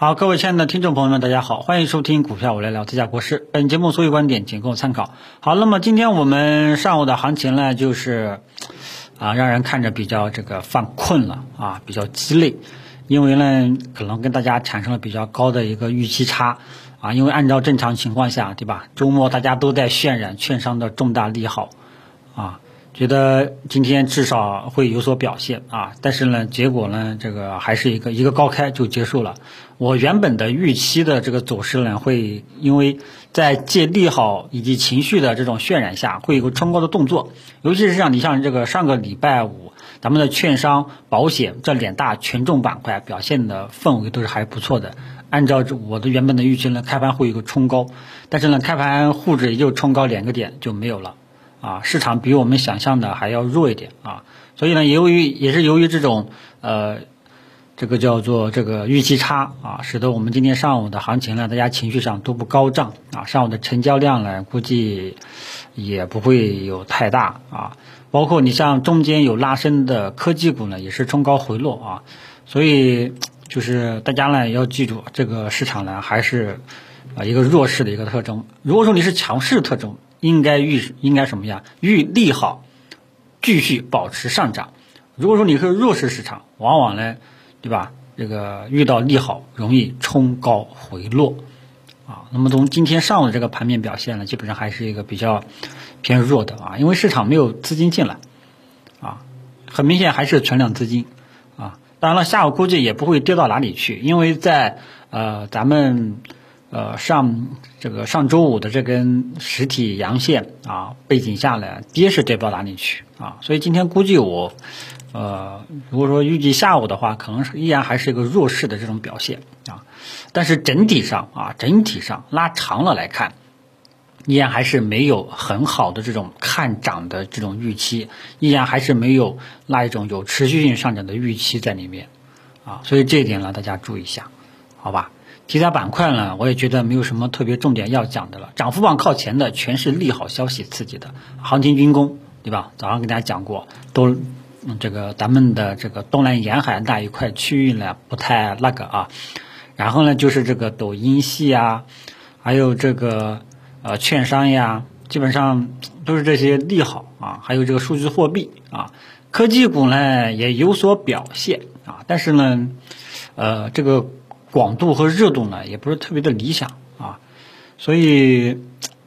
好，各位亲爱的听众朋友们，大家好，欢迎收听股票我来聊，自家国事。本节目所有观点仅供参考。好，那么今天我们上午的行情呢，就是啊，让人看着比较这个犯困了啊，比较鸡肋，因为呢，可能跟大家产生了比较高的一个预期差啊，因为按照正常情况下，对吧？周末大家都在渲染券商的重大利好啊。觉得今天至少会有所表现啊，但是呢，结果呢，这个还是一个一个高开就结束了。我原本的预期的这个走势呢，会因为在借利好以及情绪的这种渲染下，会有个冲高的动作。尤其是像你像这个上个礼拜五，咱们的券商、保险这两大权重板块表现的氛围都是还不错的。按照我的原本的预期呢，开盘会有个冲高，但是呢，开盘沪指也就冲高两个点就没有了。啊，市场比我们想象的还要弱一点啊，所以呢，由于也是由于这种呃，这个叫做这个预期差啊，使得我们今天上午的行情呢，大家情绪上都不高涨啊，上午的成交量呢，估计也不会有太大啊，包括你像中间有拉升的科技股呢，也是冲高回落啊，所以就是大家呢要记住，这个市场呢还是啊一个弱势的一个特征，如果说你是强势特征。应该预应该什么呀？预利好继续保持上涨。如果说你是弱势市场，往往呢，对吧？这个遇到利好容易冲高回落啊。那么从今天上午这个盘面表现呢，基本上还是一个比较偏弱的啊，因为市场没有资金进来啊，很明显还是存量资金啊。当然了，下午估计也不会跌到哪里去，因为在呃咱们。呃，上这个上周五的这根实体阳线啊，背景下来跌是跌不到哪里去啊，所以今天估计我，呃，如果说预计下午的话，可能是依然还是一个弱势的这种表现啊，但是整体上啊，整体上拉长了来看，依然还是没有很好的这种看涨的这种预期，依然还是没有那一种有持续性上涨的预期在里面啊，所以这一点呢，大家注意一下，好吧？题材板块呢，我也觉得没有什么特别重点要讲的了。涨幅榜靠前的全是利好消息刺激的，航天军工，对吧？早上跟大家讲过，都这个咱们的这个东南沿海那一块区域呢不太那个啊。然后呢，就是这个抖音系啊，还有这个呃券商呀，基本上都是这些利好啊。还有这个数字货币啊，科技股呢也有所表现啊，但是呢，呃这个。广度和热度呢，也不是特别的理想啊，所以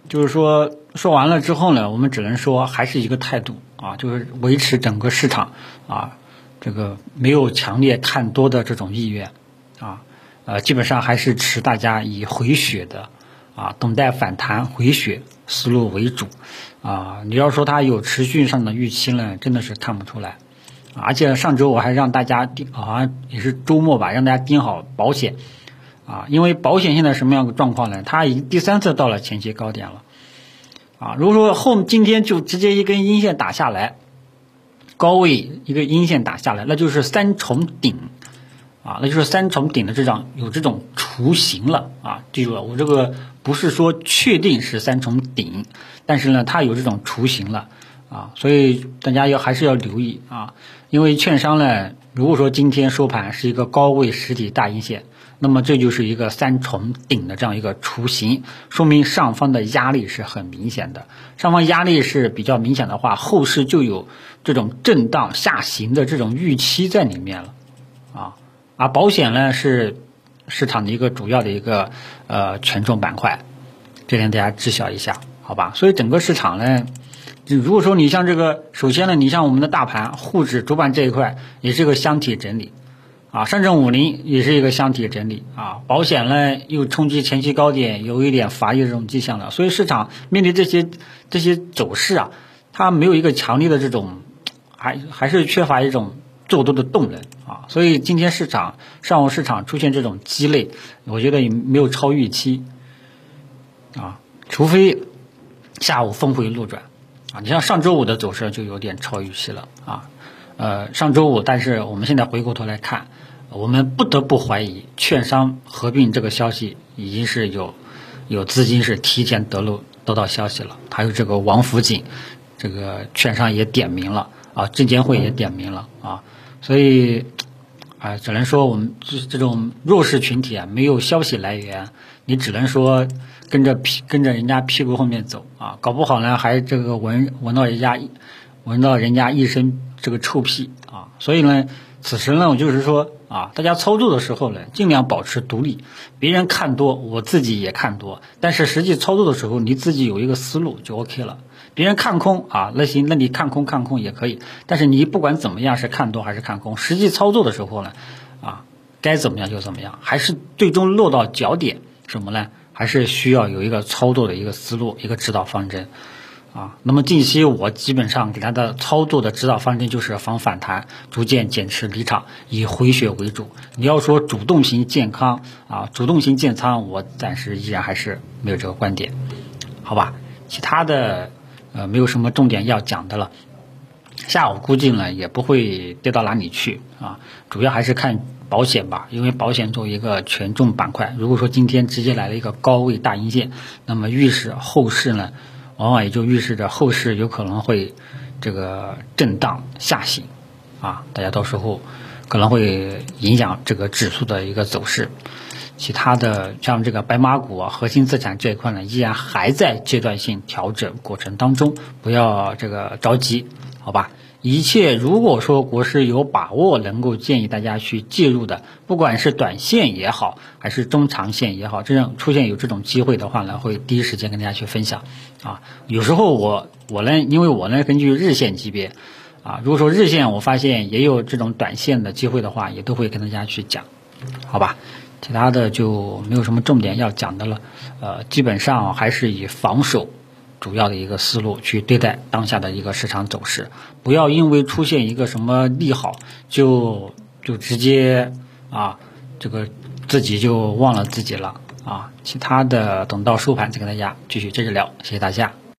就是说说完了之后呢，我们只能说还是一个态度啊，就是维持整个市场啊，这个没有强烈看多的这种意愿啊，呃，基本上还是持大家以回血的啊，等待反弹回血思路为主啊。你要说它有持续上的预期呢，真的是看不出来。而且上周我还让大家盯，好像也是周末吧，让大家盯好保险，啊，因为保险现在什么样的状况呢？它已经第三次到了前期高点了，啊，如果说后今天就直接一根阴线打下来，高位一个阴线打下来，那就是三重顶，啊，那就是三重顶的这张有这种雏形了，啊，记住了，我这个不是说确定是三重顶，但是呢，它有这种雏形了。啊，所以大家要还是要留意啊，因为券商呢，如果说今天收盘是一个高位实体大阴线，那么这就是一个三重顶的这样一个雏形，说明上方的压力是很明显的。上方压力是比较明显的话，后市就有这种震荡下行的这种预期在里面了啊。而保险呢是市场的一个主要的一个呃权重板块，这点大家知晓一下，好吧？所以整个市场呢。如果说你像这个，首先呢，你像我们的大盘沪指主板这一块也是一个箱体整理，啊，上证五零也是一个箱体整理，啊，保险呢又冲击前期高点，有一点乏力这种迹象了，所以市场面对这些这些走势啊，它没有一个强烈的这种，还还是缺乏一种做多的动能。啊，所以今天市场上午市场出现这种鸡肋，我觉得也没有超预期，啊，除非下午峰回路转。啊，你像上周五的走势就有点超预期了啊，呃，上周五，但是我们现在回过头来看，我们不得不怀疑券商合并这个消息已经是有有资金是提前得漏得到消息了，还有这个王府井，这个券商也点名了啊，证监会也点名了啊，所以啊，只能说我们这这种弱势群体啊，没有消息来源，你只能说跟着屁跟着人家屁股后面走啊，搞不好呢还这个闻闻到人家闻到人家一身这个臭屁啊，所以呢，此时呢，我就是说啊，大家操作的时候呢，尽量保持独立，别人看多，我自己也看多，但是实际操作的时候，你自己有一个思路就 OK 了。别人看空啊，那行，那你看空看空也可以，但是你不管怎么样是看多还是看空，实际操作的时候呢，啊，该怎么样就怎么样，还是最终落到脚点什么呢？还是需要有一个操作的一个思路，一个指导方针，啊，那么近期我基本上给他的操作的指导方针就是防反弹，逐渐减持离场，以回血为主。你要说主动型健康啊，主动型建仓，我暂时依然还是没有这个观点，好吧？其他的。呃，没有什么重点要讲的了。下午估计呢也不会跌到哪里去啊，主要还是看保险吧，因为保险作为一个权重板块，如果说今天直接来了一个高位大阴线，那么预示后市呢，往往也就预示着后市有可能会这个震荡下行啊，大家到时候可能会影响这个指数的一个走势。其他的像这个白马股啊，核心资产这一块呢，依然还在阶段性调整过程当中，不要这个着急，好吧？一切如果说国师有把握能够建议大家去介入的，不管是短线也好，还是中长线也好，这样出现有这种机会的话呢，会第一时间跟大家去分享啊。有时候我我呢，因为我呢根据日线级别啊，如果说日线我发现也有这种短线的机会的话，也都会跟大家去讲，好吧？其他的就没有什么重点要讲的了，呃，基本上还是以防守主要的一个思路去对待当下的一个市场走势，不要因为出现一个什么利好就就直接啊这个自己就忘了自己了。啊，其他的等到收盘再跟大家继续接着聊，谢谢大家。